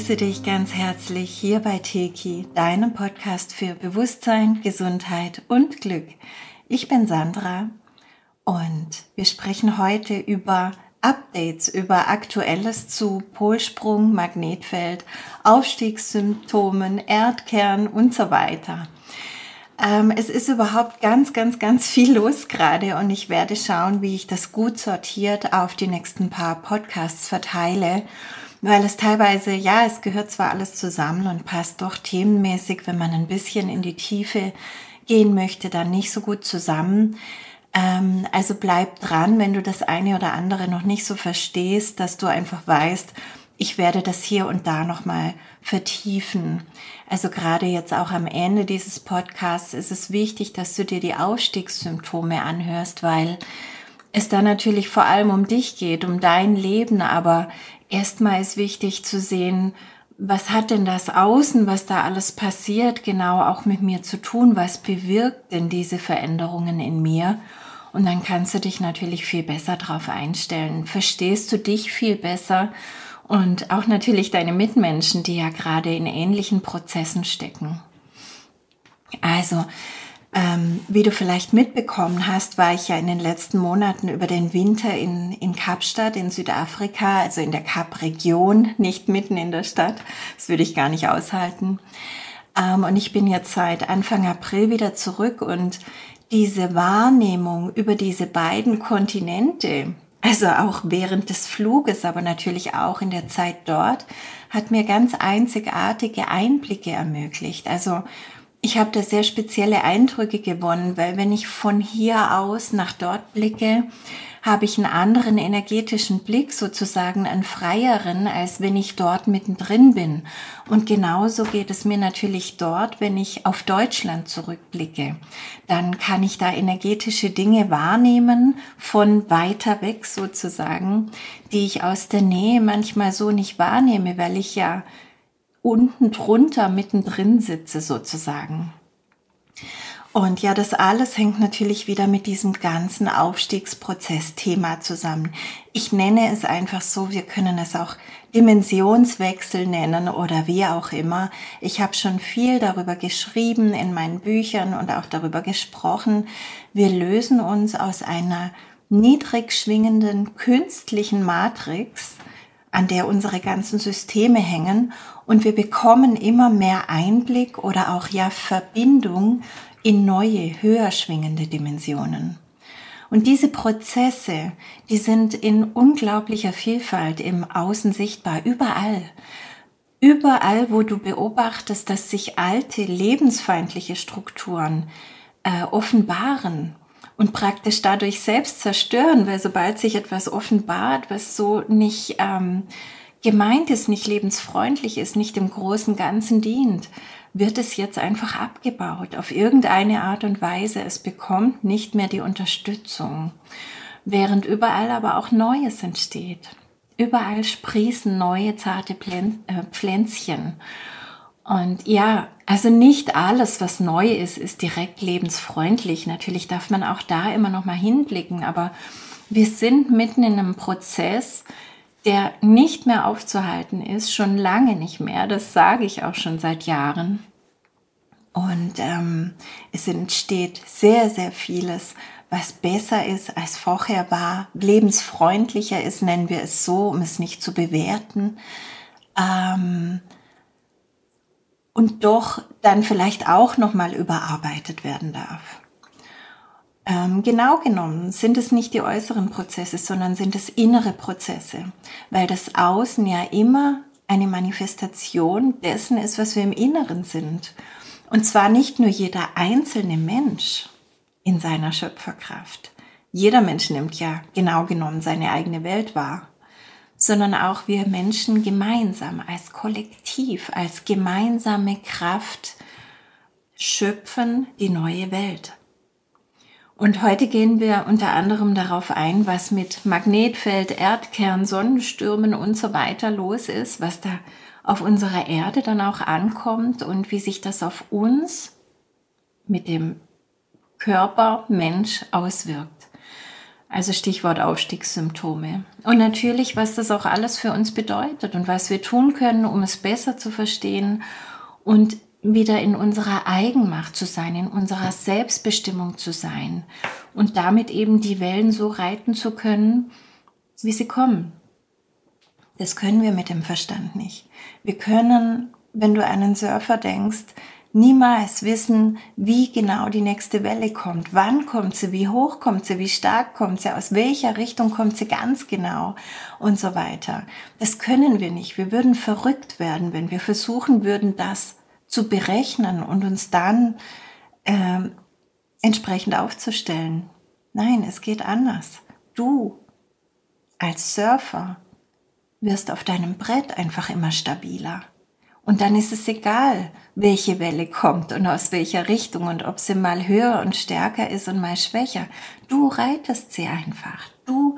begrüße dich ganz herzlich hier bei Teki, deinem Podcast für Bewusstsein, Gesundheit und Glück. Ich bin Sandra und wir sprechen heute über Updates, über Aktuelles zu Polsprung, Magnetfeld, Aufstiegssymptomen, Erdkern und so weiter. Ähm, es ist überhaupt ganz, ganz, ganz viel los gerade und ich werde schauen, wie ich das gut sortiert auf die nächsten paar Podcasts verteile, weil es teilweise, ja, es gehört zwar alles zusammen und passt doch themenmäßig, wenn man ein bisschen in die Tiefe gehen möchte, dann nicht so gut zusammen. Ähm, also bleib dran, wenn du das eine oder andere noch nicht so verstehst, dass du einfach weißt, ich werde das hier und da nochmal vertiefen. Also gerade jetzt auch am Ende dieses Podcasts ist es wichtig, dass du dir die Ausstiegssymptome anhörst, weil es da natürlich vor allem um dich geht, um dein Leben, aber erstmal ist wichtig zu sehen, was hat denn das Außen, was da alles passiert, genau auch mit mir zu tun? Was bewirkt denn diese Veränderungen in mir? Und dann kannst du dich natürlich viel besser darauf einstellen. Verstehst du dich viel besser und auch natürlich deine Mitmenschen, die ja gerade in ähnlichen Prozessen stecken. Also, ähm, wie du vielleicht mitbekommen hast, war ich ja in den letzten Monaten über den Winter in, in Kapstadt in Südafrika, also in der Kap-Region, nicht mitten in der Stadt. Das würde ich gar nicht aushalten. Ähm, und ich bin jetzt seit Anfang April wieder zurück und diese Wahrnehmung über diese beiden Kontinente, also auch während des Fluges, aber natürlich auch in der Zeit dort, hat mir ganz einzigartige Einblicke ermöglicht. Also ich habe da sehr spezielle Eindrücke gewonnen, weil wenn ich von hier aus nach dort blicke, habe ich einen anderen energetischen Blick, sozusagen einen freieren, als wenn ich dort mittendrin bin. Und genauso geht es mir natürlich dort, wenn ich auf Deutschland zurückblicke. Dann kann ich da energetische Dinge wahrnehmen, von weiter weg sozusagen, die ich aus der Nähe manchmal so nicht wahrnehme, weil ich ja unten drunter mittendrin sitze sozusagen. Und ja, das alles hängt natürlich wieder mit diesem ganzen Aufstiegsprozess-Thema zusammen. Ich nenne es einfach so, wir können es auch Dimensionswechsel nennen oder wie auch immer. Ich habe schon viel darüber geschrieben in meinen Büchern und auch darüber gesprochen. Wir lösen uns aus einer niedrig schwingenden künstlichen Matrix, an der unsere ganzen Systeme hängen und wir bekommen immer mehr Einblick oder auch ja Verbindung in neue, höher schwingende Dimensionen. Und diese Prozesse, die sind in unglaublicher Vielfalt im Außen sichtbar, überall. Überall, wo du beobachtest, dass sich alte, lebensfeindliche Strukturen äh, offenbaren und praktisch dadurch selbst zerstören, weil sobald sich etwas offenbart, was so nicht ähm, gemeint ist, nicht lebensfreundlich ist, nicht dem großen Ganzen dient, wird es jetzt einfach abgebaut auf irgendeine Art und Weise. Es bekommt nicht mehr die Unterstützung, während überall aber auch Neues entsteht. Überall sprießen neue zarte äh, Pflänzchen. Und ja, also nicht alles, was neu ist, ist direkt lebensfreundlich. Natürlich darf man auch da immer noch mal hinblicken, aber wir sind mitten in einem Prozess, der nicht mehr aufzuhalten ist, schon lange nicht mehr. Das sage ich auch schon seit Jahren. Und ähm, es entsteht sehr, sehr vieles, was besser ist als vorher war, lebensfreundlicher ist, nennen wir es so, um es nicht zu bewerten. Ähm, und doch dann vielleicht auch nochmal überarbeitet werden darf. Ähm, genau genommen sind es nicht die äußeren Prozesse, sondern sind es innere Prozesse, weil das Außen ja immer eine Manifestation dessen ist, was wir im Inneren sind. Und zwar nicht nur jeder einzelne Mensch in seiner Schöpferkraft. Jeder Mensch nimmt ja genau genommen seine eigene Welt wahr, sondern auch wir Menschen gemeinsam als Kollektiv, als gemeinsame Kraft schöpfen die neue Welt. Und heute gehen wir unter anderem darauf ein, was mit Magnetfeld, Erdkern, Sonnenstürmen und so weiter los ist, was da auf unserer Erde dann auch ankommt und wie sich das auf uns mit dem Körper Mensch auswirkt. Also Stichwort Aufstiegssymptome. Und natürlich, was das auch alles für uns bedeutet und was wir tun können, um es besser zu verstehen und wieder in unserer Eigenmacht zu sein, in unserer Selbstbestimmung zu sein und damit eben die Wellen so reiten zu können, wie sie kommen. Das können wir mit dem Verstand nicht. Wir können, wenn du einen Surfer denkst, niemals wissen, wie genau die nächste Welle kommt. Wann kommt sie, wie hoch kommt sie, wie stark kommt sie, aus welcher Richtung kommt sie ganz genau und so weiter. Das können wir nicht. Wir würden verrückt werden, wenn wir versuchen würden, das zu berechnen und uns dann äh, entsprechend aufzustellen. Nein, es geht anders. Du als Surfer wirst auf deinem Brett einfach immer stabiler. Und dann ist es egal, welche Welle kommt und aus welcher Richtung und ob sie mal höher und stärker ist und mal schwächer. Du reitest sie einfach. Du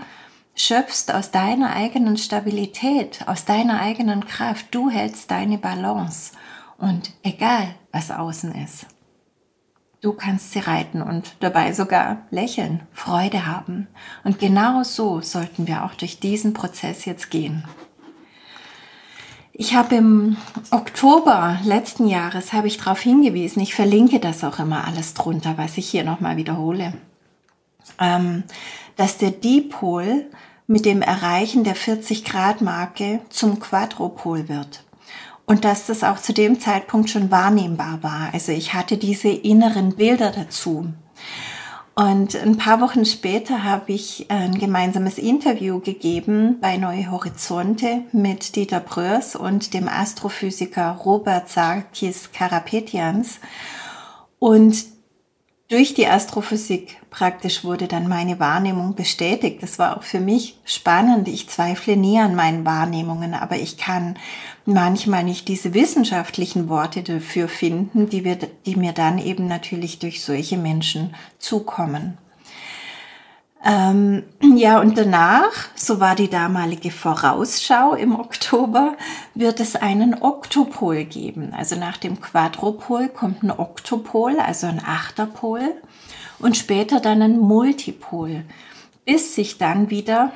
schöpfst aus deiner eigenen Stabilität, aus deiner eigenen Kraft. Du hältst deine Balance. Und egal, was außen ist. Du kannst sie reiten und dabei sogar lächeln, Freude haben. Und genau so sollten wir auch durch diesen Prozess jetzt gehen. Ich habe im Oktober letzten Jahres habe ich darauf hingewiesen, ich verlinke das auch immer alles drunter, was ich hier nochmal wiederhole, ähm, dass der Dipol mit dem Erreichen der 40 Grad Marke zum Quadropol wird und dass das auch zu dem Zeitpunkt schon wahrnehmbar war. Also ich hatte diese inneren Bilder dazu. Und ein paar Wochen später habe ich ein gemeinsames Interview gegeben bei Neue Horizonte mit Dieter Bröers und dem Astrophysiker Robert Sarkis Karapetians. Und durch die Astrophysik praktisch wurde dann meine Wahrnehmung bestätigt. Das war auch für mich spannend. Ich zweifle nie an meinen Wahrnehmungen, aber ich kann manchmal nicht diese wissenschaftlichen Worte dafür finden, die, wir, die mir dann eben natürlich durch solche Menschen zukommen. Ähm, ja, und danach, so war die damalige Vorausschau im Oktober, wird es einen Oktopol geben. Also nach dem Quadropol kommt ein Oktopol, also ein Achterpol und später dann ein Multipol, bis sich dann wieder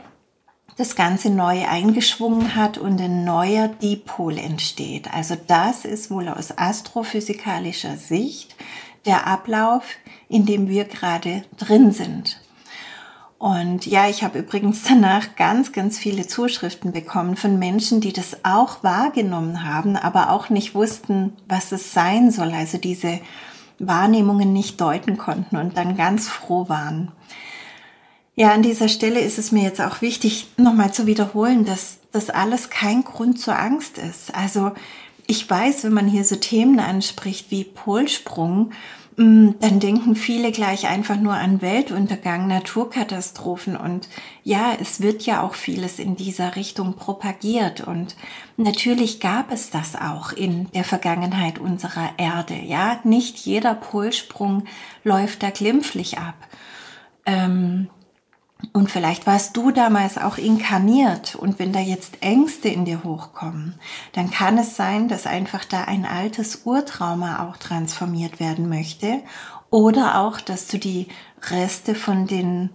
das Ganze neu eingeschwungen hat und ein neuer Dipol entsteht. Also das ist wohl aus astrophysikalischer Sicht der Ablauf, in dem wir gerade drin sind. Und ja, ich habe übrigens danach ganz, ganz viele Zuschriften bekommen von Menschen, die das auch wahrgenommen haben, aber auch nicht wussten, was es sein soll. Also diese Wahrnehmungen nicht deuten konnten und dann ganz froh waren. Ja, an dieser Stelle ist es mir jetzt auch wichtig, nochmal zu wiederholen, dass das alles kein Grund zur Angst ist. Also ich weiß, wenn man hier so Themen anspricht wie Polsprung, Mm, dann denken viele gleich einfach nur an Weltuntergang, Naturkatastrophen und ja, es wird ja auch vieles in dieser Richtung propagiert und natürlich gab es das auch in der Vergangenheit unserer Erde. Ja, nicht jeder Polsprung läuft da glimpflich ab. Ähm, und vielleicht warst du damals auch inkarniert und wenn da jetzt Ängste in dir hochkommen, dann kann es sein, dass einfach da ein altes Urtrauma auch transformiert werden möchte oder auch, dass du die Reste von den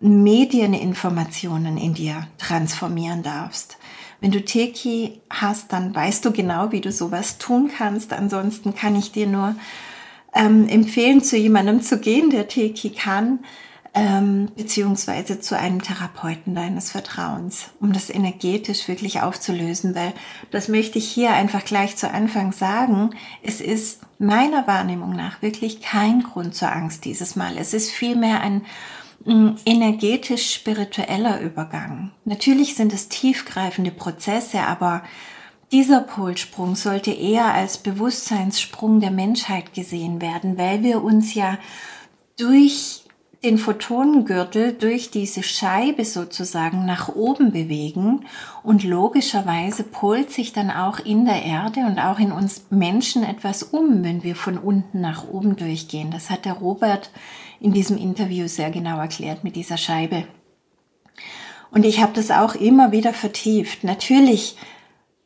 Medieninformationen in dir transformieren darfst. Wenn du Teki hast, dann weißt du genau, wie du sowas tun kannst. Ansonsten kann ich dir nur ähm, empfehlen, zu jemandem zu gehen, der Teki kann ähm, beziehungsweise zu einem Therapeuten deines Vertrauens, um das energetisch wirklich aufzulösen, weil das möchte ich hier einfach gleich zu Anfang sagen. Es ist meiner Wahrnehmung nach wirklich kein Grund zur Angst dieses Mal. Es ist vielmehr ein mm, energetisch-spiritueller Übergang. Natürlich sind es tiefgreifende Prozesse, aber dieser Polsprung sollte eher als Bewusstseinssprung der Menschheit gesehen werden, weil wir uns ja durch den Photonengürtel durch diese Scheibe sozusagen nach oben bewegen und logischerweise polt sich dann auch in der Erde und auch in uns Menschen etwas um, wenn wir von unten nach oben durchgehen. Das hat der Robert in diesem Interview sehr genau erklärt mit dieser Scheibe. Und ich habe das auch immer wieder vertieft. Natürlich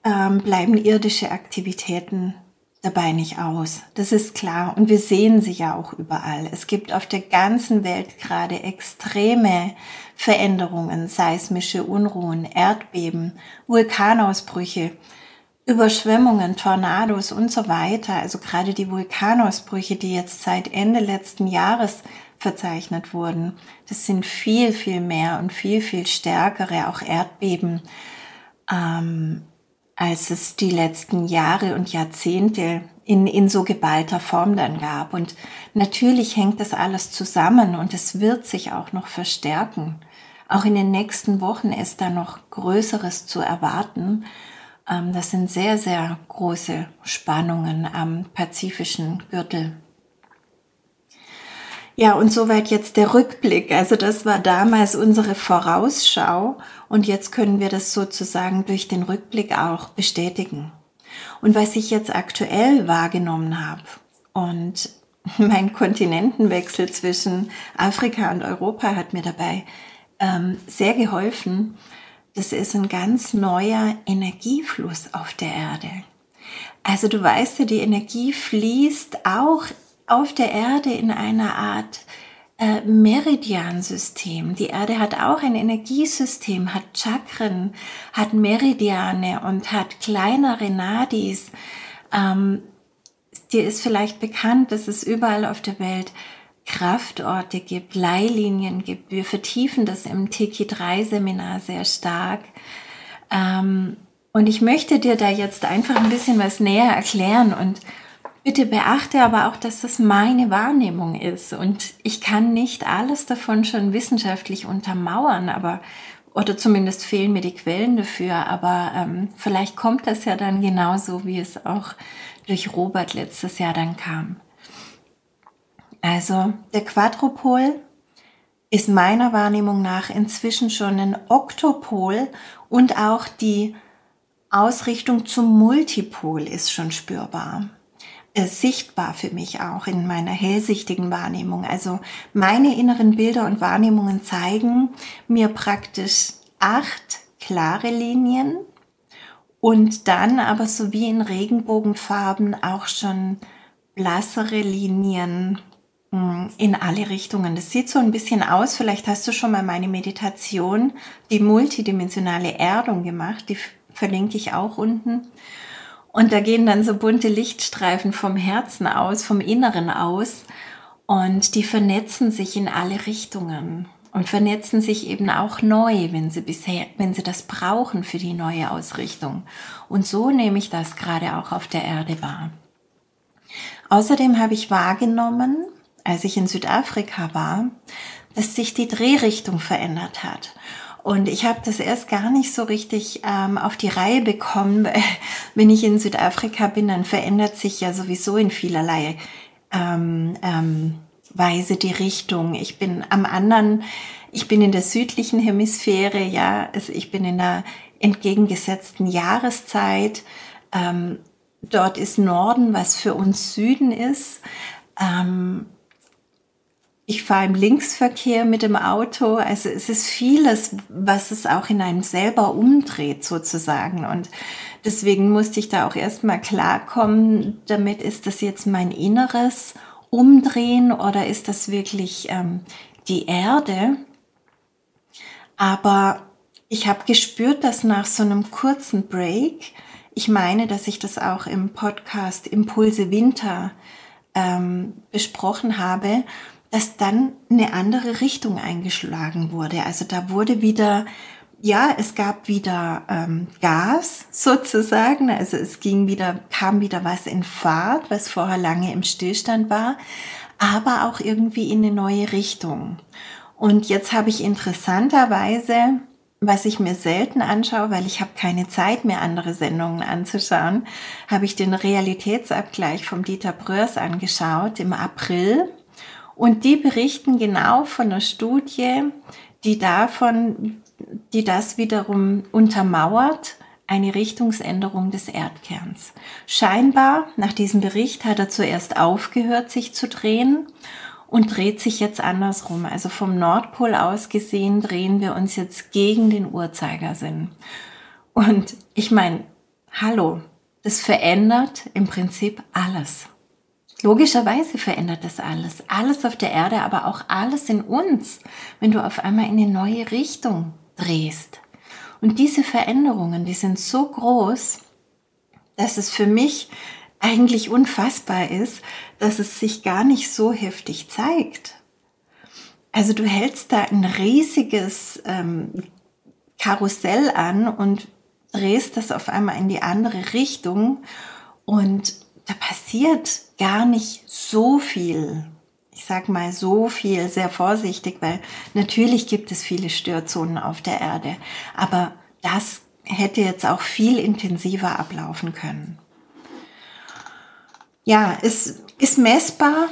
ähm, bleiben irdische Aktivitäten dabei nicht aus. Das ist klar. Und wir sehen sie ja auch überall. Es gibt auf der ganzen Welt gerade extreme Veränderungen, seismische Unruhen, Erdbeben, Vulkanausbrüche, Überschwemmungen, Tornados und so weiter. Also gerade die Vulkanausbrüche, die jetzt seit Ende letzten Jahres verzeichnet wurden, das sind viel, viel mehr und viel, viel stärkere, auch Erdbeben. Ähm, als es die letzten Jahre und Jahrzehnte in, in so geballter Form dann gab. Und natürlich hängt das alles zusammen und es wird sich auch noch verstärken. Auch in den nächsten Wochen ist da noch Größeres zu erwarten. Ähm, das sind sehr, sehr große Spannungen am pazifischen Gürtel. Ja, und soweit jetzt der Rückblick. Also das war damals unsere Vorausschau und jetzt können wir das sozusagen durch den Rückblick auch bestätigen. Und was ich jetzt aktuell wahrgenommen habe und mein Kontinentenwechsel zwischen Afrika und Europa hat mir dabei ähm, sehr geholfen. Das ist ein ganz neuer Energiefluss auf der Erde. Also du weißt ja, die Energie fließt auch auf der Erde in einer Art äh, Meridiansystem. Die Erde hat auch ein Energiesystem, hat Chakren, hat Meridiane und hat kleinere Nadis. Ähm, dir ist vielleicht bekannt, dass es überall auf der Welt Kraftorte gibt, Leihlinien gibt. Wir vertiefen das im Tiki 3 Seminar sehr stark. Ähm, und ich möchte dir da jetzt einfach ein bisschen was näher erklären und Bitte beachte aber auch, dass das meine Wahrnehmung ist und ich kann nicht alles davon schon wissenschaftlich untermauern, aber oder zumindest fehlen mir die Quellen dafür, aber ähm, vielleicht kommt das ja dann genauso, wie es auch durch Robert letztes Jahr dann kam. Also der Quadrupol ist meiner Wahrnehmung nach inzwischen schon ein Oktopol und auch die Ausrichtung zum Multipol ist schon spürbar. Äh, sichtbar für mich auch in meiner hellsichtigen Wahrnehmung. Also meine inneren Bilder und Wahrnehmungen zeigen mir praktisch acht klare Linien und dann aber so wie in Regenbogenfarben auch schon blassere Linien hm, in alle Richtungen. Das sieht so ein bisschen aus, vielleicht hast du schon mal meine Meditation, die multidimensionale Erdung gemacht, die verlinke ich auch unten. Und da gehen dann so bunte Lichtstreifen vom Herzen aus, vom Inneren aus. Und die vernetzen sich in alle Richtungen und vernetzen sich eben auch neu, wenn sie bisher, wenn sie das brauchen für die neue Ausrichtung. Und so nehme ich das gerade auch auf der Erde wahr. Außerdem habe ich wahrgenommen, als ich in Südafrika war, dass sich die Drehrichtung verändert hat. Und ich habe das erst gar nicht so richtig ähm, auf die Reihe bekommen. Wenn ich in Südafrika bin, dann verändert sich ja sowieso in vielerlei ähm, ähm, Weise die Richtung. Ich bin am anderen, ich bin in der südlichen Hemisphäre, ja, also ich bin in der entgegengesetzten Jahreszeit. Ähm, dort ist Norden, was für uns Süden ist. Ähm, ich fahre im Linksverkehr mit dem Auto. Also es ist vieles, was es auch in einem selber umdreht sozusagen. Und deswegen musste ich da auch erstmal klarkommen, damit ist das jetzt mein inneres Umdrehen oder ist das wirklich ähm, die Erde? Aber ich habe gespürt, dass nach so einem kurzen Break, ich meine, dass ich das auch im Podcast Impulse Winter ähm, besprochen habe, dass dann eine andere Richtung eingeschlagen wurde. Also da wurde wieder, ja, es gab wieder ähm, Gas sozusagen. Also es ging wieder, kam wieder was in Fahrt, was vorher lange im Stillstand war, aber auch irgendwie in eine neue Richtung. Und jetzt habe ich interessanterweise, was ich mir selten anschaue, weil ich habe keine Zeit mehr, andere Sendungen anzuschauen, habe ich den Realitätsabgleich vom Dieter Bröers angeschaut im April und die berichten genau von einer Studie, die davon, die das wiederum untermauert, eine Richtungsänderung des Erdkerns. Scheinbar, nach diesem Bericht, hat er zuerst aufgehört, sich zu drehen und dreht sich jetzt andersrum. Also vom Nordpol aus gesehen drehen wir uns jetzt gegen den Uhrzeigersinn. Und ich meine, hallo, das verändert im Prinzip alles. Logischerweise verändert das alles. Alles auf der Erde, aber auch alles in uns, wenn du auf einmal in eine neue Richtung drehst. Und diese Veränderungen, die sind so groß, dass es für mich eigentlich unfassbar ist, dass es sich gar nicht so heftig zeigt. Also du hältst da ein riesiges ähm, Karussell an und drehst das auf einmal in die andere Richtung und da passiert gar nicht so viel. Ich sag mal so viel, sehr vorsichtig, weil natürlich gibt es viele Störzonen auf der Erde, aber das hätte jetzt auch viel intensiver ablaufen können. Ja, es ist messbar,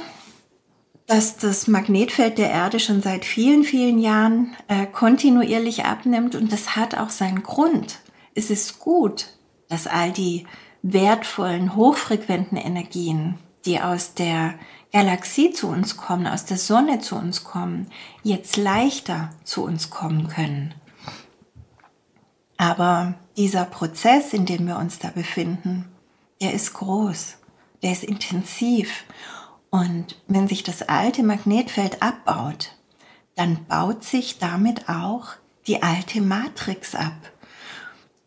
dass das Magnetfeld der Erde schon seit vielen, vielen Jahren äh, kontinuierlich abnimmt und das hat auch seinen Grund. Es ist gut, dass all die wertvollen, hochfrequenten Energien, die aus der Galaxie zu uns kommen, aus der Sonne zu uns kommen, jetzt leichter zu uns kommen können. Aber dieser Prozess, in dem wir uns da befinden, der ist groß, der ist intensiv und wenn sich das alte Magnetfeld abbaut, dann baut sich damit auch die alte Matrix ab.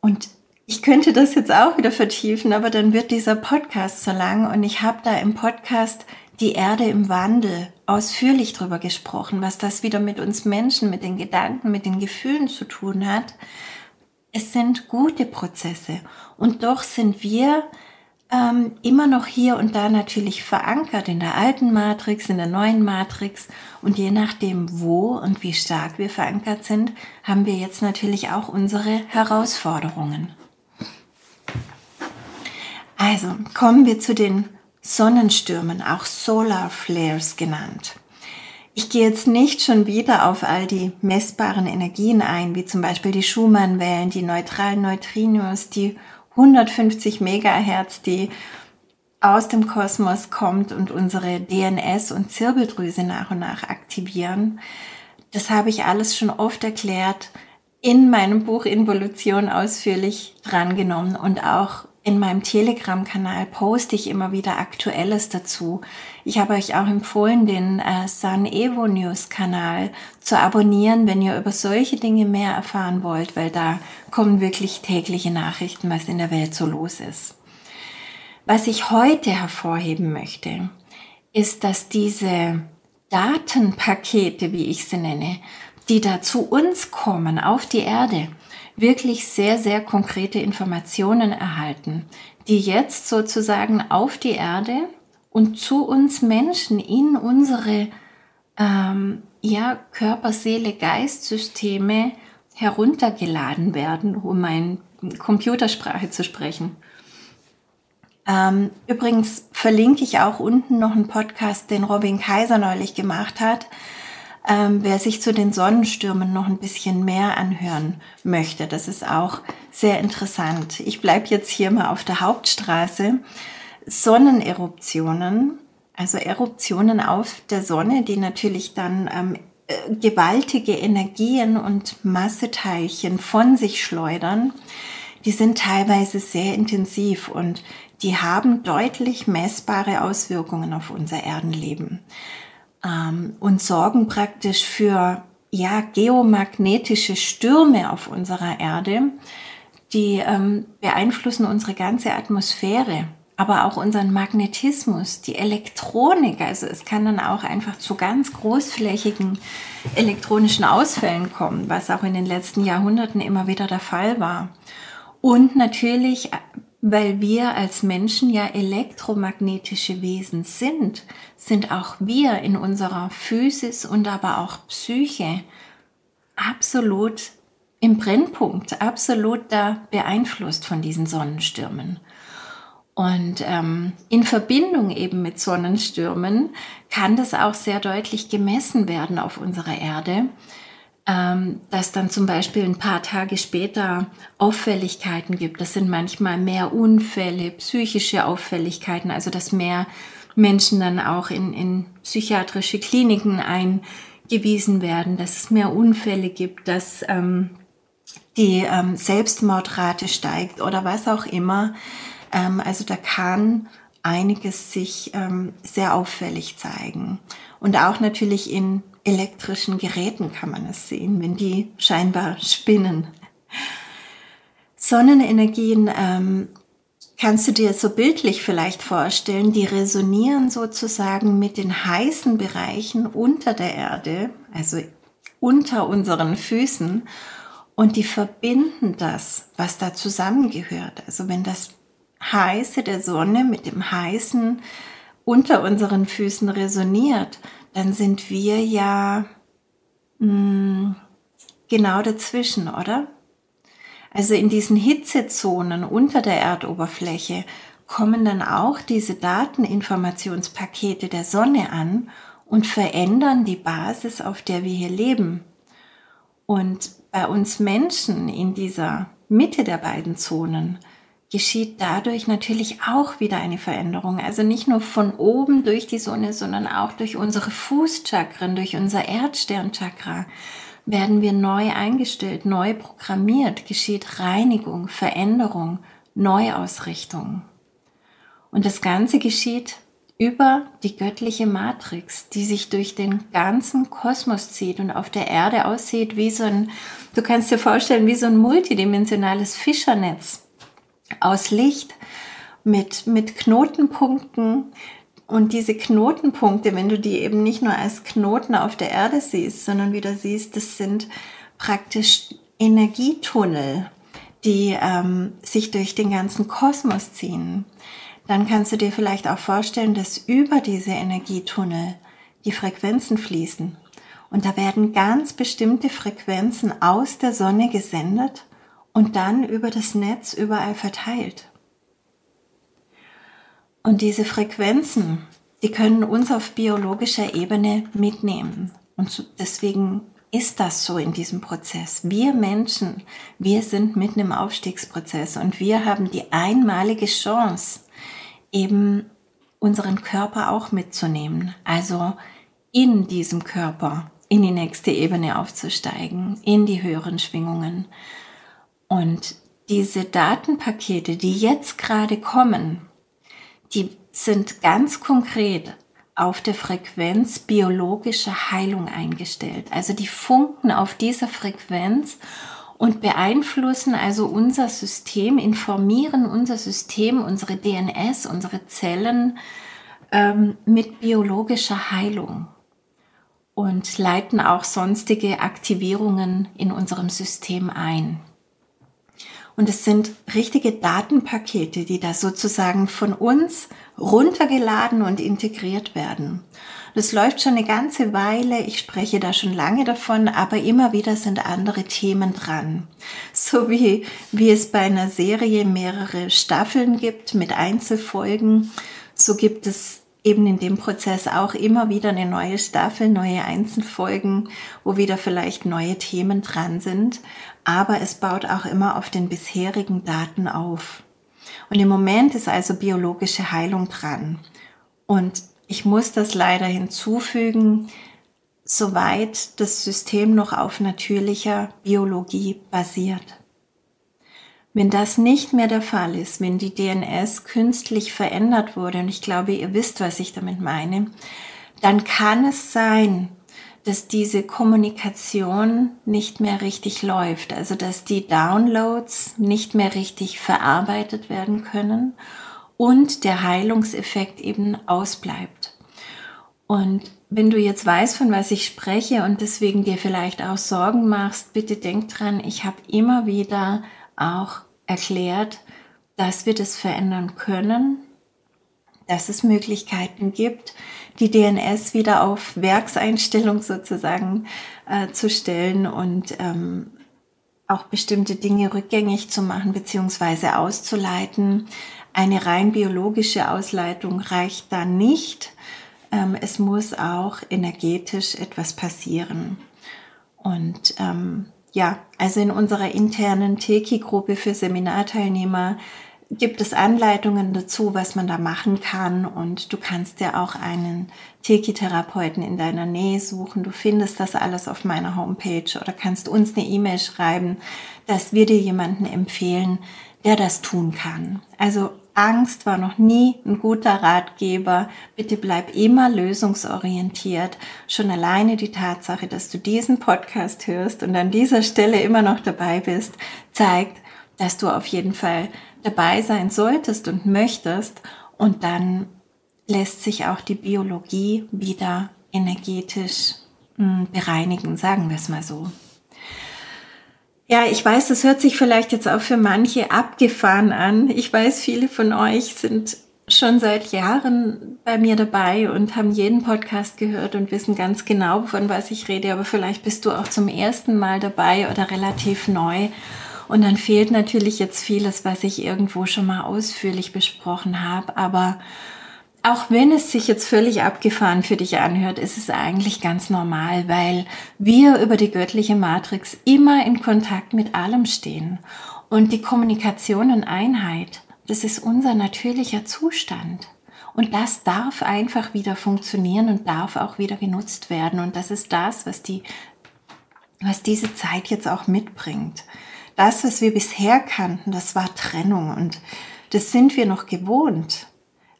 Und ich könnte das jetzt auch wieder vertiefen, aber dann wird dieser Podcast so lang und ich habe da im Podcast die Erde im Wandel ausführlich drüber gesprochen, was das wieder mit uns Menschen, mit den Gedanken, mit den Gefühlen zu tun hat. Es sind gute Prozesse und doch sind wir ähm, immer noch hier und da natürlich verankert in der alten Matrix, in der neuen Matrix. Und je nachdem, wo und wie stark wir verankert sind, haben wir jetzt natürlich auch unsere Herausforderungen. Also kommen wir zu den Sonnenstürmen, auch Solar Flares genannt. Ich gehe jetzt nicht schon wieder auf all die messbaren Energien ein, wie zum Beispiel die Schumann-Wellen, die neutralen Neutrinos, die 150 Megahertz, die aus dem Kosmos kommt und unsere DNS und Zirbeldrüse nach und nach aktivieren. Das habe ich alles schon oft erklärt, in meinem Buch Involution ausführlich drangenommen und auch in meinem Telegram-Kanal poste ich immer wieder Aktuelles dazu. Ich habe euch auch empfohlen, den äh, Sun Evo News Kanal zu abonnieren, wenn ihr über solche Dinge mehr erfahren wollt, weil da kommen wirklich tägliche Nachrichten, was in der Welt so los ist. Was ich heute hervorheben möchte, ist, dass diese Datenpakete, wie ich sie nenne, die da zu uns kommen auf die Erde, wirklich sehr, sehr konkrete Informationen erhalten, die jetzt sozusagen auf die Erde und zu uns Menschen in unsere ähm, ja, Körper, Seele, Geistsysteme heruntergeladen werden, um ein Computersprache zu sprechen. Ähm, übrigens verlinke ich auch unten noch einen Podcast, den Robin Kaiser neulich gemacht hat, ähm, wer sich zu den Sonnenstürmen noch ein bisschen mehr anhören möchte. Das ist auch sehr interessant. Ich bleibe jetzt hier mal auf der Hauptstraße. Sonneneruptionen, also Eruptionen auf der Sonne, die natürlich dann ähm, äh, gewaltige Energien und Masseteilchen von sich schleudern, die sind teilweise sehr intensiv und die haben deutlich messbare Auswirkungen auf unser Erdenleben ähm, und sorgen praktisch für ja, geomagnetische Stürme auf unserer Erde, die ähm, beeinflussen unsere ganze Atmosphäre, aber auch unseren Magnetismus, die Elektronik. Also es kann dann auch einfach zu ganz großflächigen elektronischen Ausfällen kommen, was auch in den letzten Jahrhunderten immer wieder der Fall war. Und natürlich weil wir als Menschen ja elektromagnetische Wesen sind, sind auch wir in unserer Physis und aber auch Psyche absolut im Brennpunkt, absolut da beeinflusst von diesen Sonnenstürmen. Und ähm, in Verbindung eben mit Sonnenstürmen kann das auch sehr deutlich gemessen werden auf unserer Erde ähm, dass dann zum Beispiel ein paar Tage später Auffälligkeiten gibt. Das sind manchmal mehr Unfälle, psychische Auffälligkeiten, also dass mehr Menschen dann auch in, in psychiatrische Kliniken eingewiesen werden, dass es mehr Unfälle gibt, dass ähm, die ähm, Selbstmordrate steigt oder was auch immer. Ähm, also da kann einiges sich ähm, sehr auffällig zeigen. Und auch natürlich in elektrischen Geräten kann man es sehen, wenn die scheinbar spinnen. Sonnenenergien ähm, kannst du dir so bildlich vielleicht vorstellen, die resonieren sozusagen mit den heißen Bereichen unter der Erde, also unter unseren Füßen und die verbinden das, was da zusammengehört. Also wenn das heiße der Sonne mit dem heißen unter unseren Füßen resoniert, dann sind wir ja mh, hm, genau dazwischen, oder? Also in diesen Hitzezonen unter der Erdoberfläche kommen dann auch diese Dateninformationspakete der Sonne an und verändern die Basis, auf der wir hier leben. Und bei uns Menschen in dieser Mitte der beiden Zonen geschieht dadurch natürlich auch wieder eine Veränderung. Also nicht nur von oben durch die Sonne, sondern auch durch unsere Fußchakren, durch unser Erdsternchakra werden wir neu eingestellt, neu programmiert, geschieht Reinigung, Veränderung, Neuausrichtung. Und das Ganze geschieht über die göttliche Matrix, die sich durch den ganzen Kosmos zieht und auf der Erde aussieht wie so ein, du kannst dir vorstellen, wie so ein multidimensionales Fischernetz aus Licht mit, mit Knotenpunkten. Und diese Knotenpunkte, wenn du die eben nicht nur als Knoten auf der Erde siehst, sondern wieder siehst, das sind praktisch Energietunnel, die ähm, sich durch den ganzen Kosmos ziehen. Dann kannst du dir vielleicht auch vorstellen, dass über diese Energietunnel die Frequenzen fließen. Und da werden ganz bestimmte Frequenzen aus der Sonne gesendet und dann über das Netz überall verteilt. Und diese Frequenzen, die können uns auf biologischer Ebene mitnehmen. Und deswegen ist das so in diesem Prozess. Wir Menschen, wir sind mitten im Aufstiegsprozess und wir haben die einmalige Chance, eben unseren Körper auch mitzunehmen. Also in diesem Körper in die nächste Ebene aufzusteigen, in die höheren Schwingungen. Und diese Datenpakete, die jetzt gerade kommen, die sind ganz konkret auf der Frequenz biologische Heilung eingestellt. Also die funken auf dieser Frequenz und beeinflussen also unser System, informieren unser System, unsere DNS, unsere Zellen ähm, mit biologischer Heilung und leiten auch sonstige Aktivierungen in unserem System ein. Und es sind richtige Datenpakete, die da sozusagen von uns runtergeladen und integriert werden. Das läuft schon eine ganze Weile. Ich spreche da schon lange davon, aber immer wieder sind andere Themen dran. So wie, wie es bei einer Serie mehrere Staffeln gibt mit Einzelfolgen, so gibt es eben in dem Prozess auch immer wieder eine neue Staffel, neue Einzelfolgen, wo wieder vielleicht neue Themen dran sind. Aber es baut auch immer auf den bisherigen Daten auf. Und im Moment ist also biologische Heilung dran. Und ich muss das leider hinzufügen, soweit das System noch auf natürlicher Biologie basiert. Wenn das nicht mehr der Fall ist, wenn die DNS künstlich verändert wurde, und ich glaube, ihr wisst, was ich damit meine, dann kann es sein, dass diese Kommunikation nicht mehr richtig läuft, also dass die Downloads nicht mehr richtig verarbeitet werden können und der Heilungseffekt eben ausbleibt. Und wenn du jetzt weißt, von was ich spreche und deswegen dir vielleicht auch Sorgen machst, bitte denk dran, ich habe immer wieder auch erklärt, dass wir das verändern können, dass es Möglichkeiten gibt, die DNS wieder auf Werkseinstellung sozusagen äh, zu stellen und ähm, auch bestimmte Dinge rückgängig zu machen bzw. auszuleiten. Eine rein biologische Ausleitung reicht da nicht. Ähm, es muss auch energetisch etwas passieren. Und ähm, ja, also in unserer internen Teki-Gruppe für Seminarteilnehmer gibt es Anleitungen dazu, was man da machen kann. Und du kannst dir auch einen Teki-Therapeuten in deiner Nähe suchen. Du findest das alles auf meiner Homepage oder kannst uns eine E-Mail schreiben, dass wir dir jemanden empfehlen, der das tun kann. Also Angst war noch nie ein guter Ratgeber. Bitte bleib immer lösungsorientiert. Schon alleine die Tatsache, dass du diesen Podcast hörst und an dieser Stelle immer noch dabei bist, zeigt, dass du auf jeden Fall dabei sein solltest und möchtest. Und dann lässt sich auch die Biologie wieder energetisch hm, bereinigen, sagen wir es mal so. Ja, ich weiß, das hört sich vielleicht jetzt auch für manche abgefahren an. Ich weiß, viele von euch sind schon seit Jahren bei mir dabei und haben jeden Podcast gehört und wissen ganz genau, von was ich rede. Aber vielleicht bist du auch zum ersten Mal dabei oder relativ neu. Und dann fehlt natürlich jetzt vieles, was ich irgendwo schon mal ausführlich besprochen habe. Aber auch wenn es sich jetzt völlig abgefahren für dich anhört, ist es eigentlich ganz normal, weil wir über die göttliche Matrix immer in Kontakt mit allem stehen. Und die Kommunikation und Einheit, das ist unser natürlicher Zustand. Und das darf einfach wieder funktionieren und darf auch wieder genutzt werden. Und das ist das, was die, was diese Zeit jetzt auch mitbringt. Das, was wir bisher kannten, das war Trennung und das sind wir noch gewohnt.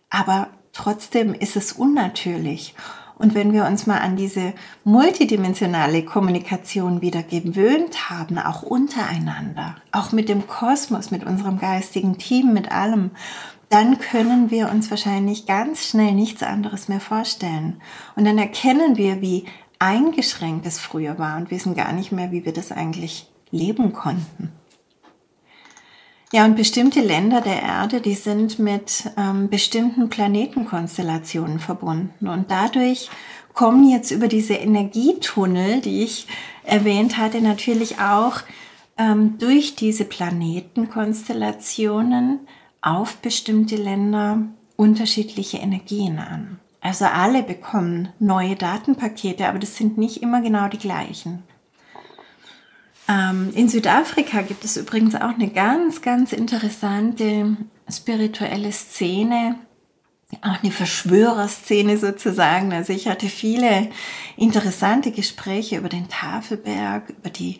Aber Trotzdem ist es unnatürlich. Und wenn wir uns mal an diese multidimensionale Kommunikation wieder gewöhnt haben, auch untereinander, auch mit dem Kosmos, mit unserem geistigen Team, mit allem, dann können wir uns wahrscheinlich ganz schnell nichts anderes mehr vorstellen. Und dann erkennen wir, wie eingeschränkt es früher war und wissen gar nicht mehr, wie wir das eigentlich leben konnten. Ja, und bestimmte Länder der Erde, die sind mit ähm, bestimmten Planetenkonstellationen verbunden. Und dadurch kommen jetzt über diese Energietunnel, die ich erwähnt hatte, natürlich auch ähm, durch diese Planetenkonstellationen auf bestimmte Länder unterschiedliche Energien an. Also alle bekommen neue Datenpakete, aber das sind nicht immer genau die gleichen. Ähm, in Südafrika gibt es übrigens auch eine ganz, ganz interessante spirituelle Szene, auch eine Verschwörerszene sozusagen. Also ich hatte viele interessante Gespräche über den Tafelberg, über die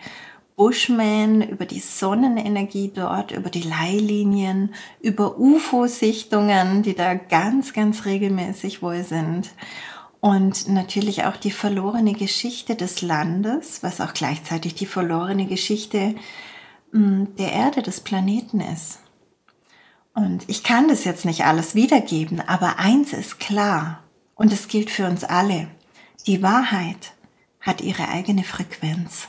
Bushmen, über die Sonnenenergie dort, über die Leihlinien, über UFO-Sichtungen, die da ganz, ganz regelmäßig wohl sind und natürlich auch die verlorene Geschichte des Landes, was auch gleichzeitig die verlorene Geschichte hm, der Erde, des Planeten ist. Und ich kann das jetzt nicht alles wiedergeben, aber eins ist klar, und es gilt für uns alle, die Wahrheit hat ihre eigene Frequenz.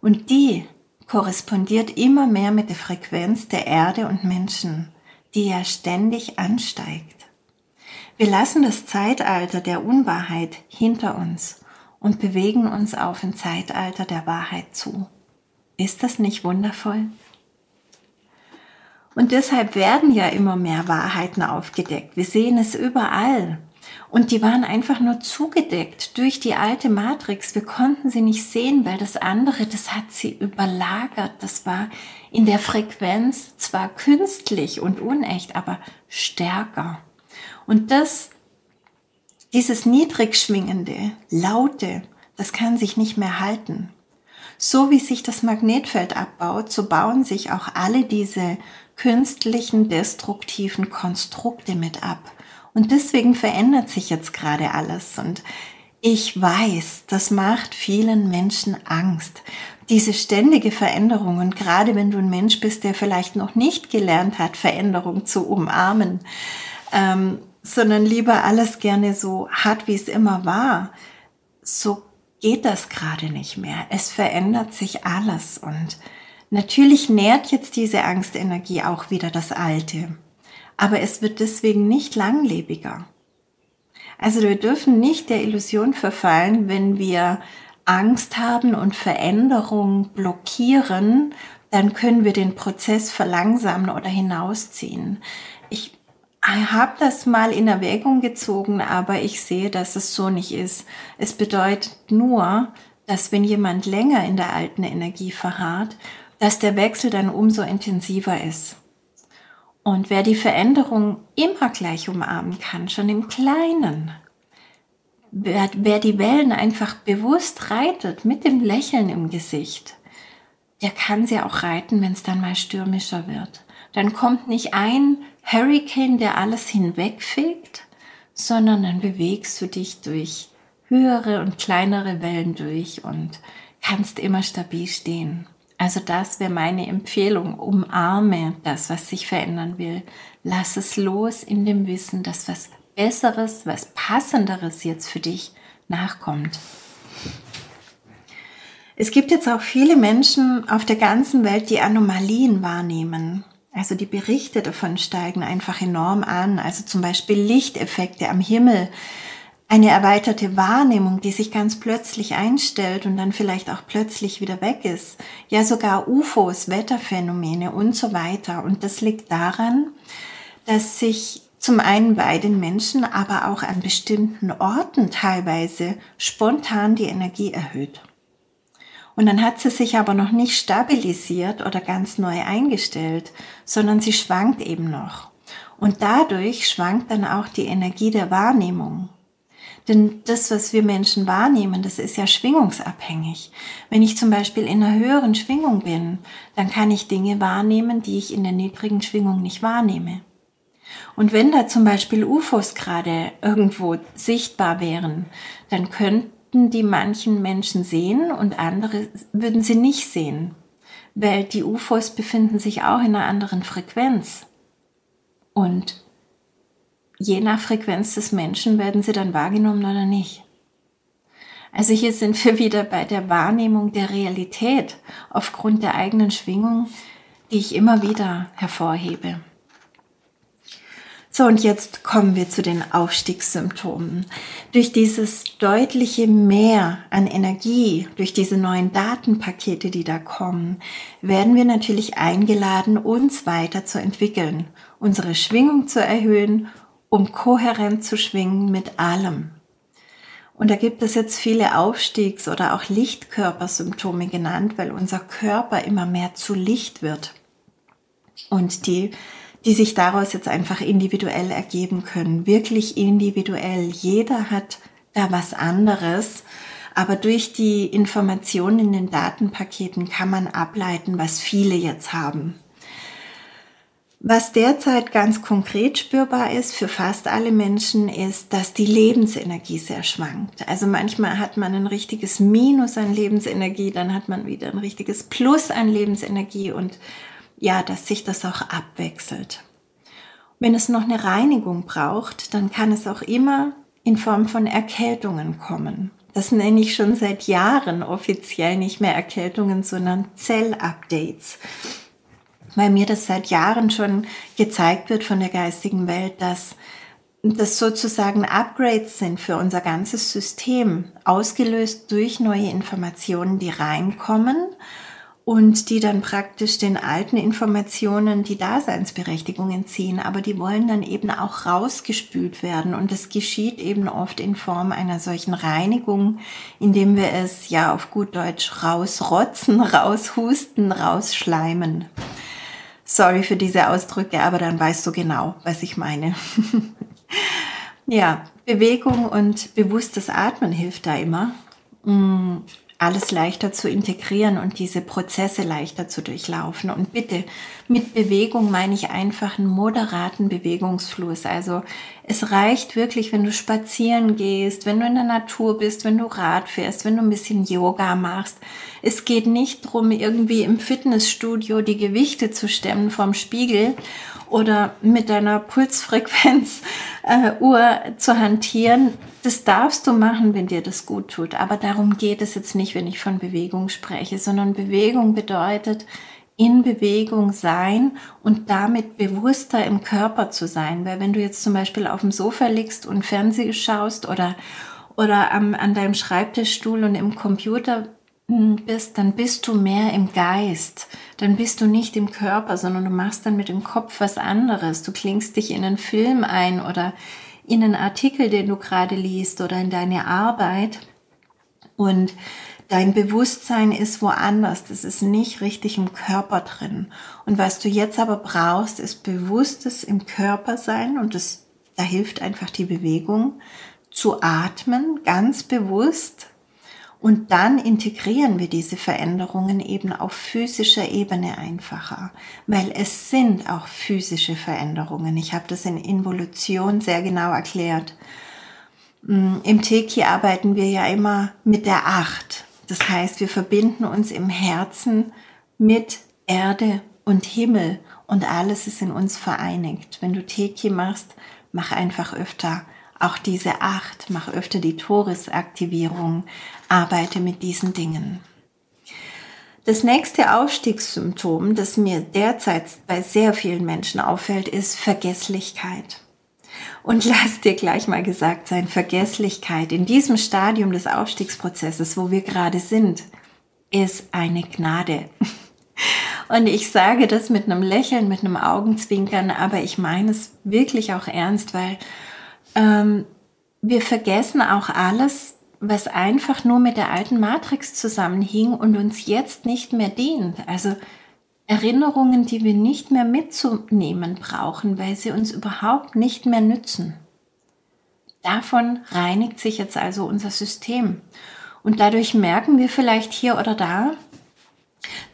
Und die korrespondiert immer mehr mit der Frequenz der Erde und Menschen, die ja ständig ansteigt. Wir lassen das Zeitalter der Unwahrheit hinter uns und bewegen uns auf ein Zeitalter der Wahrheit zu. Ist das nicht wundervoll? Und deshalb werden ja immer mehr Wahrheiten aufgedeckt. Wir sehen es überall. Und die waren einfach nur zugedeckt durch die alte Matrix. Wir konnten sie nicht sehen, weil das andere, das hat sie überlagert. Das war in der Frequenz zwar künstlich und unecht, aber stärker. Und das, dieses niedrig schwingende, laute, das kann sich nicht mehr halten. So wie sich das Magnetfeld abbaut, so bauen sich auch alle diese künstlichen, destruktiven Konstrukte mit ab. Und deswegen verändert sich jetzt gerade alles. Und ich weiß, das macht vielen Menschen Angst. Diese ständige Veränderung und gerade wenn du ein Mensch bist, der vielleicht noch nicht gelernt hat, Veränderung zu umarmen, ähm, sondern lieber alles gerne so hat, wie es immer war, so geht das gerade nicht mehr. Es verändert sich alles und natürlich nährt jetzt diese Angstenergie auch wieder das Alte, aber es wird deswegen nicht langlebiger. Also wir dürfen nicht der Illusion verfallen, wenn wir Angst haben und Veränderung blockieren, dann können wir den Prozess verlangsamen oder hinausziehen. Ich habe das mal in Erwägung gezogen, aber ich sehe, dass es so nicht ist. Es bedeutet nur, dass wenn jemand länger in der alten Energie verharrt, dass der Wechsel dann umso intensiver ist. Und wer die Veränderung immer gleich umarmen kann, schon im Kleinen, wer, wer die Wellen einfach bewusst reitet mit dem Lächeln im Gesicht, der kann sie auch reiten, wenn es dann mal stürmischer wird dann kommt nicht ein Hurricane, der alles hinwegfegt, sondern dann bewegst du dich durch höhere und kleinere Wellen durch und kannst immer stabil stehen. Also das wäre meine Empfehlung. Umarme das, was sich verändern will. Lass es los in dem Wissen, dass was Besseres, was Passenderes jetzt für dich nachkommt. Es gibt jetzt auch viele Menschen auf der ganzen Welt, die Anomalien wahrnehmen. Also die Berichte davon steigen einfach enorm an. Also zum Beispiel Lichteffekte am Himmel, eine erweiterte Wahrnehmung, die sich ganz plötzlich einstellt und dann vielleicht auch plötzlich wieder weg ist. Ja, sogar UFOs, Wetterphänomene und so weiter. Und das liegt daran, dass sich zum einen bei den Menschen, aber auch an bestimmten Orten teilweise spontan die Energie erhöht. Und dann hat sie sich aber noch nicht stabilisiert oder ganz neu eingestellt, sondern sie schwankt eben noch. Und dadurch schwankt dann auch die Energie der Wahrnehmung. Denn das, was wir Menschen wahrnehmen, das ist ja schwingungsabhängig. Wenn ich zum Beispiel in einer höheren Schwingung bin, dann kann ich Dinge wahrnehmen, die ich in der niedrigen Schwingung nicht wahrnehme. Und wenn da zum Beispiel UFOs gerade irgendwo sichtbar wären, dann könnten die manchen Menschen sehen und andere würden sie nicht sehen, weil die UFOs befinden sich auch in einer anderen Frequenz. Und je nach Frequenz des Menschen werden sie dann wahrgenommen oder nicht. Also hier sind wir wieder bei der Wahrnehmung der Realität aufgrund der eigenen Schwingung, die ich immer wieder hervorhebe. So, und jetzt kommen wir zu den Aufstiegssymptomen. Durch dieses deutliche Mehr an Energie, durch diese neuen Datenpakete, die da kommen, werden wir natürlich eingeladen, uns weiter zu entwickeln, unsere Schwingung zu erhöhen um kohärent zu schwingen mit allem. Und da gibt es jetzt viele Aufstiegs- oder auch Lichtkörpersymptome genannt, weil unser Körper immer mehr zu Licht wird. Und die, die sich daraus jetzt einfach individuell ergeben können, wirklich individuell. Jeder hat da was anderes. Aber durch die Informationen in den Datenpaketen kann man ableiten, was viele jetzt haben. Was derzeit ganz konkret spürbar ist für fast alle Menschen, ist, dass die Lebensenergie sehr schwankt. Also manchmal hat man ein richtiges Minus an Lebensenergie, dann hat man wieder ein richtiges Plus an Lebensenergie und ja, dass sich das auch abwechselt. Wenn es noch eine Reinigung braucht, dann kann es auch immer in Form von Erkältungen kommen. Das nenne ich schon seit Jahren offiziell nicht mehr Erkältungen, sondern Zellupdates weil mir das seit Jahren schon gezeigt wird von der geistigen Welt, dass das sozusagen Upgrades sind für unser ganzes System, ausgelöst durch neue Informationen, die reinkommen und die dann praktisch den alten Informationen die Daseinsberechtigung entziehen, aber die wollen dann eben auch rausgespült werden und das geschieht eben oft in Form einer solchen Reinigung, indem wir es ja auf gut Deutsch rausrotzen, raushusten, rausschleimen. Sorry für diese Ausdrücke, aber dann weißt du genau, was ich meine. ja, Bewegung und bewusstes Atmen hilft da immer. Alles leichter zu integrieren und diese Prozesse leichter zu durchlaufen. Und bitte, mit Bewegung meine ich einfach einen moderaten Bewegungsfluss. Also es reicht wirklich, wenn du spazieren gehst, wenn du in der Natur bist, wenn du Rad fährst, wenn du ein bisschen Yoga machst. Es geht nicht darum, irgendwie im Fitnessstudio die Gewichte zu stemmen vorm Spiegel oder mit deiner Pulsfrequenz äh, zu hantieren. Das darfst du machen, wenn dir das gut tut. Aber darum geht es jetzt nicht, wenn ich von Bewegung spreche, sondern Bewegung bedeutet, in Bewegung sein und damit bewusster im Körper zu sein. Weil wenn du jetzt zum Beispiel auf dem Sofa liegst und Fernsehen schaust oder, oder am, an deinem Schreibtischstuhl und im Computer bist, dann bist du mehr im Geist. Dann bist du nicht im Körper, sondern du machst dann mit dem Kopf was anderes. Du klingst dich in einen Film ein oder in einen Artikel, den du gerade liest oder in deine Arbeit. Und dein Bewusstsein ist woanders. Das ist nicht richtig im Körper drin. Und was du jetzt aber brauchst, ist bewusstes im Körper sein und das, da hilft einfach die Bewegung zu atmen, ganz bewusst Und dann integrieren wir diese Veränderungen eben auf physischer Ebene einfacher, weil es sind auch physische Veränderungen. Ich habe das in Involution sehr genau erklärt. Mm, Im Teki arbeiten wir ja immer mit der Acht. Das heißt, wir verbinden uns im Herzen mit Erde und Himmel und alles ist in uns vereinigt. Wenn du Teki machst, mach einfach öfter auch diese Acht, mach öfter die Toris-Aktivierung, arbeite mit diesen Dingen. Das nächste Aufstiegssymptom, das mir derzeit bei sehr vielen Menschen auffällt, ist Vergesslichkeit. Und lass dir gleich mal gesagt sein, Vergesslichkeit in diesem Stadium des Aufstiegsprozesses, wo wir gerade sind, ist eine Gnade. Und ich sage das mit einem Lächeln, mit einem Augenzwinkern, aber ich meine es wirklich auch ernst, weil ähm, wir vergessen auch alles, was einfach nur mit der alten Matrix zusammenhing und uns jetzt nicht mehr dient. Also Erinnerungen, die wir nicht mehr mitzunehmen brauchen, weil sie uns überhaupt nicht mehr nützen. Davon reinigt sich jetzt also unser System. Und dadurch merken wir vielleicht hier oder da,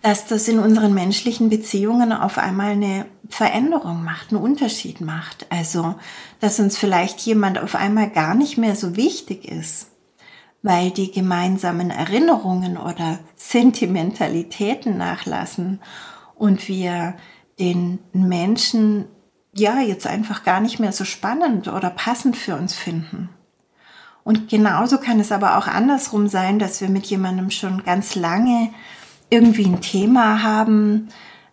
dass das in unseren menschlichen Beziehungen auf einmal eine Veränderung macht, einen Unterschied macht. Also, dass uns vielleicht jemand auf einmal gar nicht mehr so wichtig ist, weil die gemeinsamen Erinnerungen oder Sentimentalitäten nachlassen und wir den Menschen ja jetzt einfach gar nicht mehr so spannend oder passend für uns finden. Und genauso kann es aber auch andersrum sein, dass wir mit jemandem schon ganz lange irgendwie ein Thema haben,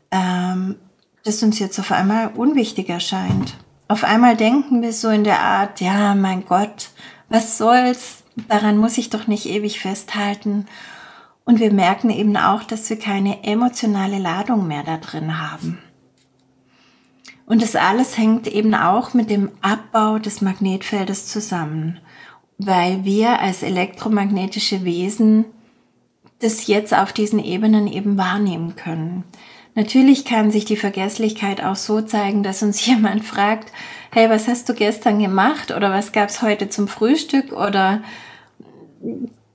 ähm, das uns jetzt auf einmal unwichtig erscheint. Auf einmal denken wir so in der Art, ja, mein Gott, was soll's, daran muss ich doch nicht ewig festhalten. Und wir merken eben auch, dass wir keine emotionale Ladung mehr da drin haben. Und das alles hängt eben auch mit dem Abbau des Magnetfeldes zusammen, weil wir als elektromagnetische Wesen das jetzt auf diesen Ebenen eben wahrnehmen können. Natürlich kann sich die Vergesslichkeit auch so zeigen, dass uns jemand fragt, hey, was hast du gestern gemacht oder was gab's heute zum Frühstück oder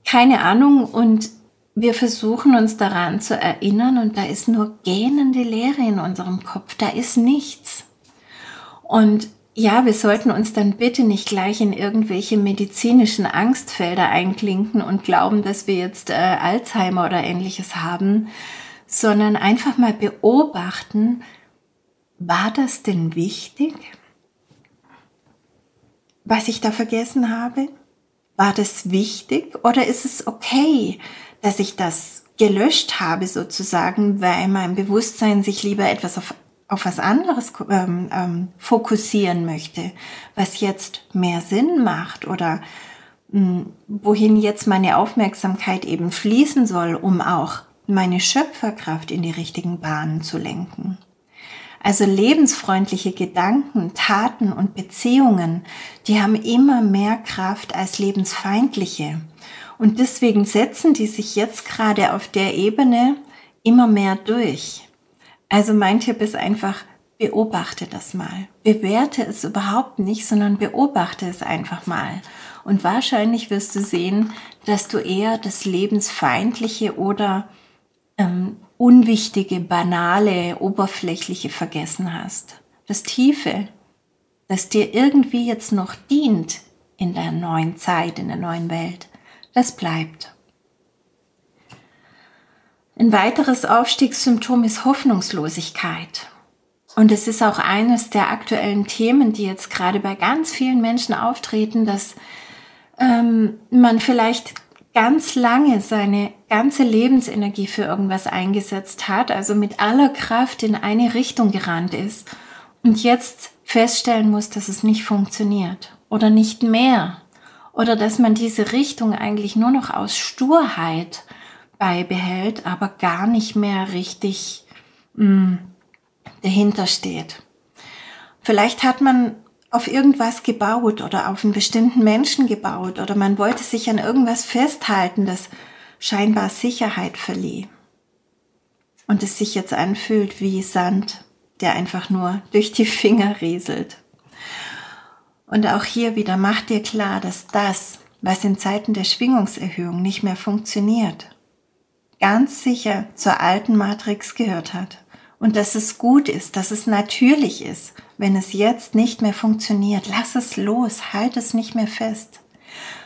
keine Ahnung und wir versuchen uns daran zu erinnern und da ist nur gähnende Leere in unserem Kopf, da ist nichts. Und ja, wir sollten uns dann bitte nicht gleich in irgendwelche medizinischen Angstfelder einklinken und glauben, dass wir jetzt äh, Alzheimer oder ähnliches haben, sondern einfach mal beobachten, war das denn wichtig, was ich da vergessen habe? War das wichtig oder ist es okay, dass ich das gelöscht habe sozusagen, weil mein Bewusstsein sich lieber etwas auf auf was anderes ähm, ähm, fokussieren möchte, was jetzt mehr Sinn macht oder mh, hm, wohin jetzt meine Aufmerksamkeit eben fließen soll, um auch meine Schöpferkraft in die richtigen Bahnen zu lenken. Also lebensfreundliche Gedanken, Taten und Beziehungen, die haben immer mehr Kraft als lebensfeindliche. Und deswegen setzen die sich jetzt gerade auf der Ebene immer mehr durch. Also mein Tipp ist einfach, beobachte das mal. Bewerte es überhaupt nicht, sondern beobachte es einfach mal. Und wahrscheinlich wirst du sehen, dass du eher das Lebensfeindliche oder ähm, unwichtige, banale, oberflächliche vergessen hast. Das Tiefe, das dir irgendwie jetzt noch dient in der neuen Zeit, in der neuen Welt, das bleibt. Ein weiteres Aufstiegssymptom ist Hoffnungslosigkeit. Und es ist auch eines der aktuellen Themen, die jetzt gerade bei ganz vielen Menschen auftreten, dass ähm, man vielleicht ganz lange seine ganze Lebensenergie für irgendwas eingesetzt hat, also mit aller Kraft in eine Richtung gerannt ist und jetzt feststellen muss, dass es nicht funktioniert oder nicht mehr oder dass man diese Richtung eigentlich nur noch aus Sturheit beibehält, aber gar nicht mehr richtig mh, mm, dahinter steht. Vielleicht hat man auf irgendwas gebaut oder auf einen bestimmten Menschen gebaut oder man wollte sich an irgendwas festhalten, das scheinbar Sicherheit verlieh. Und es sich jetzt anfühlt wie Sand, der einfach nur durch die Finger rieselt. Und auch hier wieder macht dir klar, dass das, was in Zeiten der Schwingungserhöhung nicht mehr funktioniert, ganz sicher zur alten Matrix gehört hat und dass es gut ist, dass es natürlich ist, wenn es jetzt nicht mehr funktioniert. Lass es los, halt es nicht mehr fest.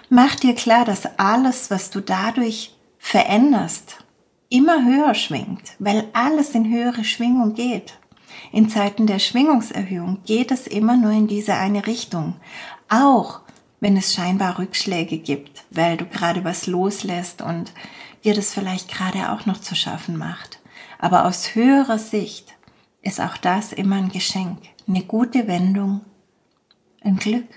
Mach dir klar, dass alles, was du dadurch veränderst, immer höher schwingt, weil alles in höhere Schwingung geht. In Zeiten der Schwingungserhöhung geht es immer nur in diese eine Richtung. Auch wenn es scheinbar Rückschläge gibt, weil du gerade was loslässt und dir das vielleicht gerade auch noch zu schaffen macht. Aber aus höherer Sicht ist auch das immer ein Geschenk, eine gute Wendung, ein Glück.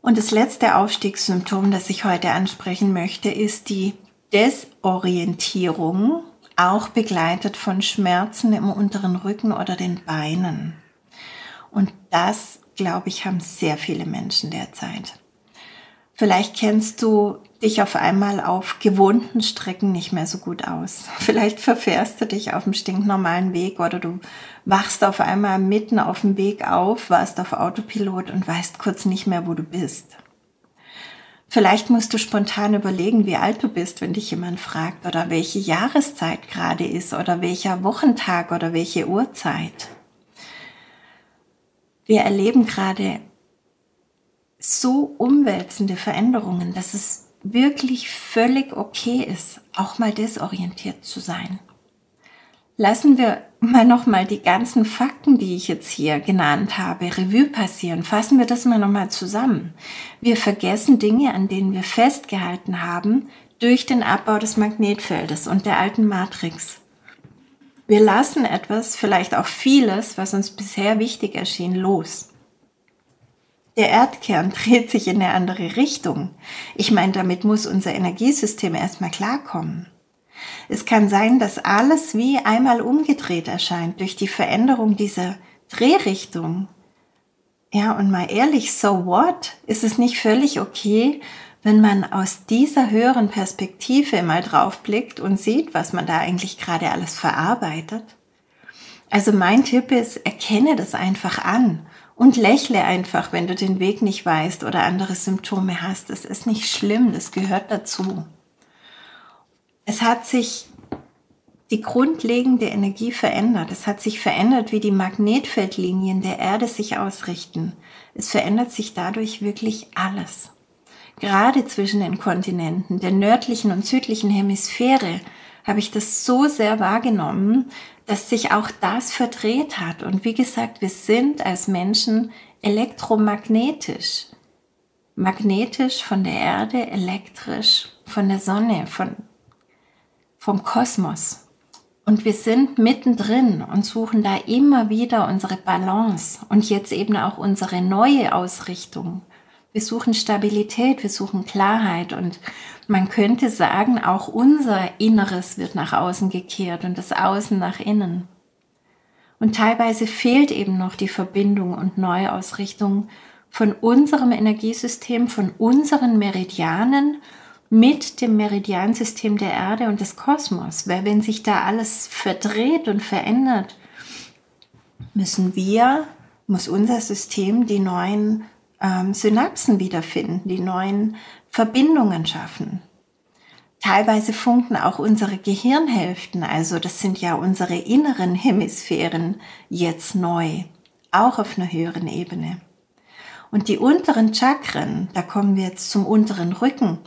Und das letzte Aufstiegssymptom, das ich heute ansprechen möchte, ist die Desorientierung, auch begleitet von Schmerzen im unteren Rücken oder den Beinen. Und das, glaube ich, haben sehr viele Menschen derzeit. Vielleicht kennst du dich auf einmal auf gewohnten Strecken nicht mehr so gut aus. Vielleicht verfährst du dich auf dem stinknormalen Weg oder du wachst auf einmal mitten auf dem Weg auf, warst auf Autopilot und weißt kurz nicht mehr, wo du bist. Vielleicht musst du spontan überlegen, wie alt du bist, wenn dich jemand fragt oder welche Jahreszeit gerade ist oder welcher Wochentag oder welche Uhrzeit. Wir erleben gerade so umwälzende Veränderungen, dass es wirklich völlig okay ist, auch mal desorientiert zu sein. Lassen wir mal noch mal die ganzen Fakten, die ich jetzt hier genannt habe, Revue passieren. Fassen wir das mal noch mal zusammen. Wir vergessen Dinge, an denen wir festgehalten haben durch den Abbau des Magnetfeldes und der alten Matrix. Wir lassen etwas, vielleicht auch vieles, was uns bisher wichtig erschien, los. Der Erdkern dreht sich in eine andere Richtung. Ich meine, damit muss unser Energiesystem erstmal klarkommen. Es kann sein, dass alles wie einmal umgedreht erscheint durch die Veränderung dieser Drehrichtung. Ja, und mal ehrlich, so what? Ist es nicht völlig okay, wenn man aus dieser höheren Perspektive mal draufblickt und sieht, was man da eigentlich gerade alles verarbeitet? Also mein Tipp ist, erkenne das einfach an und lächle einfach, wenn du den Weg nicht weißt oder andere Symptome hast. Es ist nicht schlimm, das gehört dazu. Es hat sich die grundlegende Energie verändert. Es hat sich verändert, wie die Magnetfeldlinien der Erde sich ausrichten. Es verändert sich dadurch wirklich alles. Gerade zwischen den Kontinenten, der nördlichen und südlichen Hemisphäre, habe ich das so sehr wahrgenommen, dass sich auch das verdreht hat. Und wie gesagt, wir sind als Menschen elektromagnetisch. Magnetisch von der Erde, elektrisch von der Sonne, von, vom Kosmos. Und wir sind mittendrin und suchen da immer wieder unsere Balance und jetzt eben auch unsere neue Ausrichtung. Wir suchen Stabilität, wir suchen Klarheit und man könnte sagen, auch unser Inneres wird nach außen gekehrt und das Außen nach innen. Und teilweise fehlt eben noch die Verbindung und Neuausrichtung von unserem Energiesystem, von unseren Meridianen mit dem Meridiansystem der Erde und des Kosmos. Weil wenn sich da alles verdreht und verändert, müssen wir, muss unser System die neuen ähm, Synapsen wiederfinden, die neuen Verbindungen schaffen. Teilweise funken auch unsere Gehirnhälften, also das sind ja unsere inneren Hemisphären, jetzt neu, auch auf einer höheren Ebene. Und die unteren Chakren, da kommen wir jetzt zum unteren Rücken,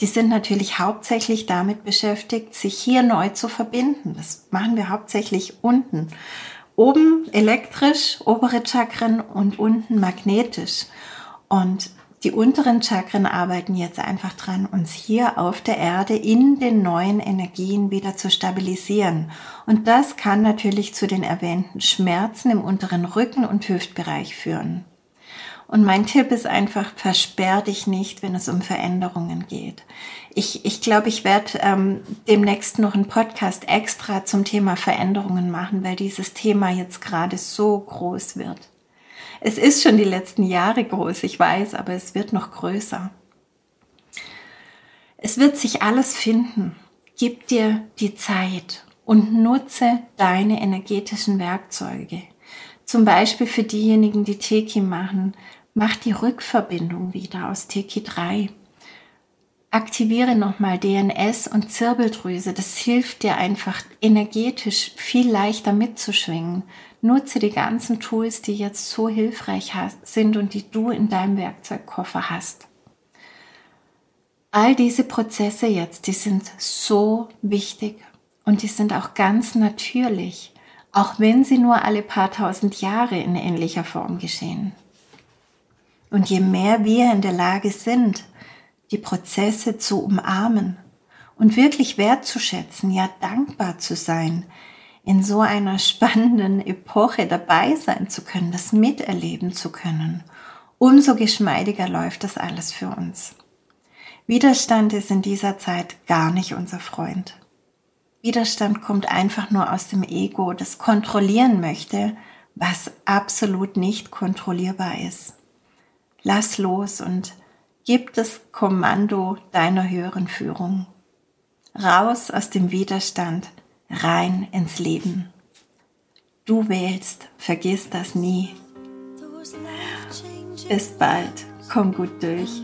die sind natürlich hauptsächlich damit beschäftigt, sich hier neu zu verbinden. Das machen wir hauptsächlich unten. Oben elektrisch, obere Chakren und unten magnetisch. Und die unteren Chakren arbeiten jetzt einfach dran, uns hier auf der Erde in den neuen Energien wieder zu stabilisieren. Und das kann natürlich zu den erwähnten Schmerzen im unteren Rücken und Hüftbereich führen. Und mein Tipp ist einfach, versperr dich nicht, wenn es um Veränderungen geht. Ich, ich glaube, ich werde ähm, demnächst noch einen Podcast extra zum Thema Veränderungen machen, weil dieses Thema jetzt gerade so groß wird. Es ist schon die letzten Jahre groß, ich weiß, aber es wird noch größer. Es wird sich alles finden. Gib dir die Zeit und nutze deine energetischen Werkzeuge. Zum Beispiel für diejenigen, die Teki machen, Mach die Rückverbindung wieder aus Teki 3. Aktiviere nochmal DNS und Zirbeldrüse. Das hilft dir einfach energetisch viel leichter mitzuschwingen. Nutze die ganzen Tools, die jetzt so hilfreich sind und die du in deinem Werkzeugkoffer hast. All diese Prozesse jetzt, die sind so wichtig und die sind auch ganz natürlich, auch wenn sie nur alle paar tausend Jahre in ähnlicher Form geschehen. Und je mehr wir in der Lage sind, die Prozesse zu umarmen und wirklich wertzuschätzen, ja dankbar zu sein, in so einer spannenden Epoche dabei sein zu können, das miterleben zu können, umso geschmeidiger läuft das alles für uns. Widerstand ist in dieser Zeit gar nicht unser Freund. Widerstand kommt einfach nur aus dem Ego, das kontrollieren möchte, was absolut nicht kontrollierbar ist. Lass los und gib das Kommando deiner höheren Führung. Raus aus dem Widerstand, rein ins Leben. Du wählst, vergiss das nie. Bis bald, komm gut durch.